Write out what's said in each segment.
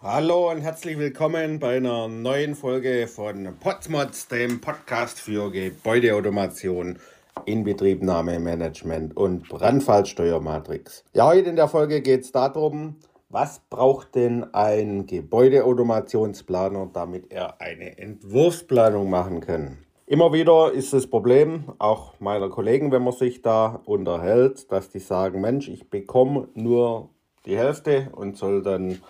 Hallo und herzlich willkommen bei einer neuen Folge von Potsmods, dem Podcast für Gebäudeautomation, Inbetriebnahmemanagement und Brandfallsteuermatrix. Ja, heute in der Folge geht es darum, was braucht denn ein Gebäudeautomationsplaner, damit er eine Entwurfsplanung machen kann? Immer wieder ist das Problem, auch meiner Kollegen, wenn man sich da unterhält, dass die sagen, Mensch, ich bekomme nur die Hälfte und soll dann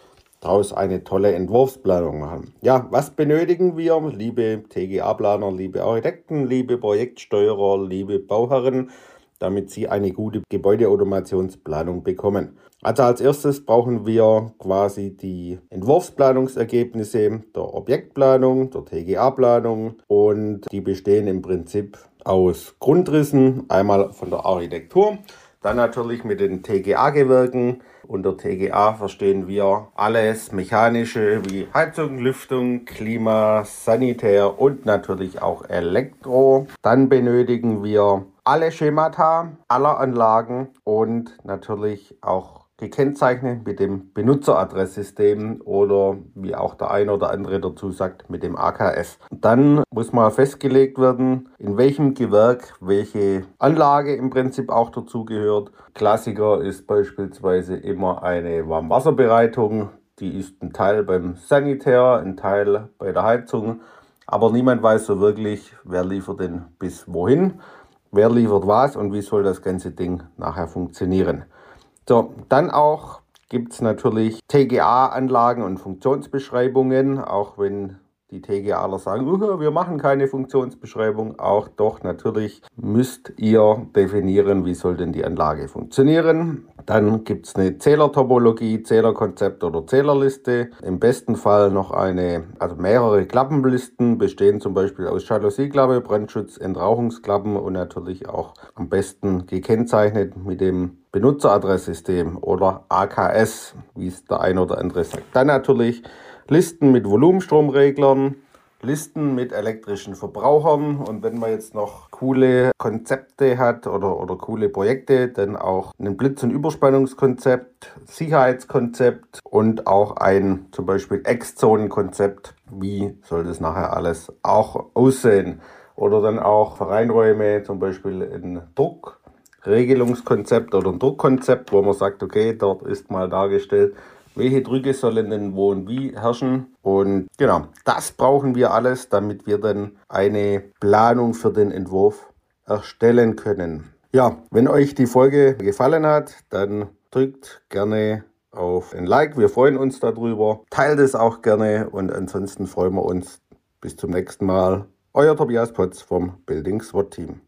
daraus eine tolle Entwurfsplanung machen. Ja, was benötigen wir, liebe TGA-Planer, liebe Architekten, liebe Projektsteuerer, liebe Bauherren, damit sie eine gute Gebäudeautomationsplanung bekommen? Also als erstes brauchen wir quasi die Entwurfsplanungsergebnisse der Objektplanung, der TGA-Planung und die bestehen im Prinzip aus Grundrissen, einmal von der Architektur, dann natürlich mit den TGA-Gewerken. Unter TGA verstehen wir alles Mechanische wie Heizung, Lüftung, Klima, Sanitär und natürlich auch Elektro. Dann benötigen wir alle Schemata aller Anlagen und natürlich auch gekennzeichnet mit dem Benutzeradresssystem oder wie auch der eine oder andere dazu sagt, mit dem AKS. Dann muss mal festgelegt werden, in welchem Gewerk welche Anlage im Prinzip auch dazugehört. Klassiker ist beispielsweise immer eine Warmwasserbereitung. Die ist ein Teil beim Sanitär, ein Teil bei der Heizung. Aber niemand weiß so wirklich, wer liefert denn bis wohin, wer liefert was und wie soll das ganze Ding nachher funktionieren. So, dann auch gibt es natürlich TGA-Anlagen und Funktionsbeschreibungen, auch wenn die TGAler sagen, wir machen keine Funktionsbeschreibung. Auch doch natürlich müsst ihr definieren, wie soll denn die Anlage funktionieren. Dann gibt es eine Zählertopologie, Zählerkonzept oder Zählerliste. Im besten Fall noch eine, also mehrere Klappenlisten bestehen zum Beispiel aus Jalousieklappe, Brandschutz, Entrauchungsklappen und natürlich auch am besten gekennzeichnet mit dem Benutzeradresssystem oder AKS, wie es der eine oder andere sagt. Dann natürlich Listen mit Volumenstromreglern, Listen mit elektrischen Verbrauchern und wenn man jetzt noch coole Konzepte hat oder, oder coole Projekte, dann auch ein Blitz- und Überspannungskonzept, Sicherheitskonzept und auch ein zum Beispiel Ex-Zonen-Konzept. Wie soll das nachher alles auch aussehen? Oder dann auch Vereinräume, zum Beispiel in Druckregelungskonzept oder ein Druckkonzept, wo man sagt, okay, dort ist mal dargestellt, welche Drücke sollen denn wo und wie herrschen. Und genau, das brauchen wir alles, damit wir dann eine Planung für den Entwurf erstellen können. Ja, wenn euch die Folge gefallen hat, dann drückt gerne auf ein Like. Wir freuen uns darüber. Teilt es auch gerne und ansonsten freuen wir uns bis zum nächsten Mal. Euer Tobias Potz vom Building SWAT Team.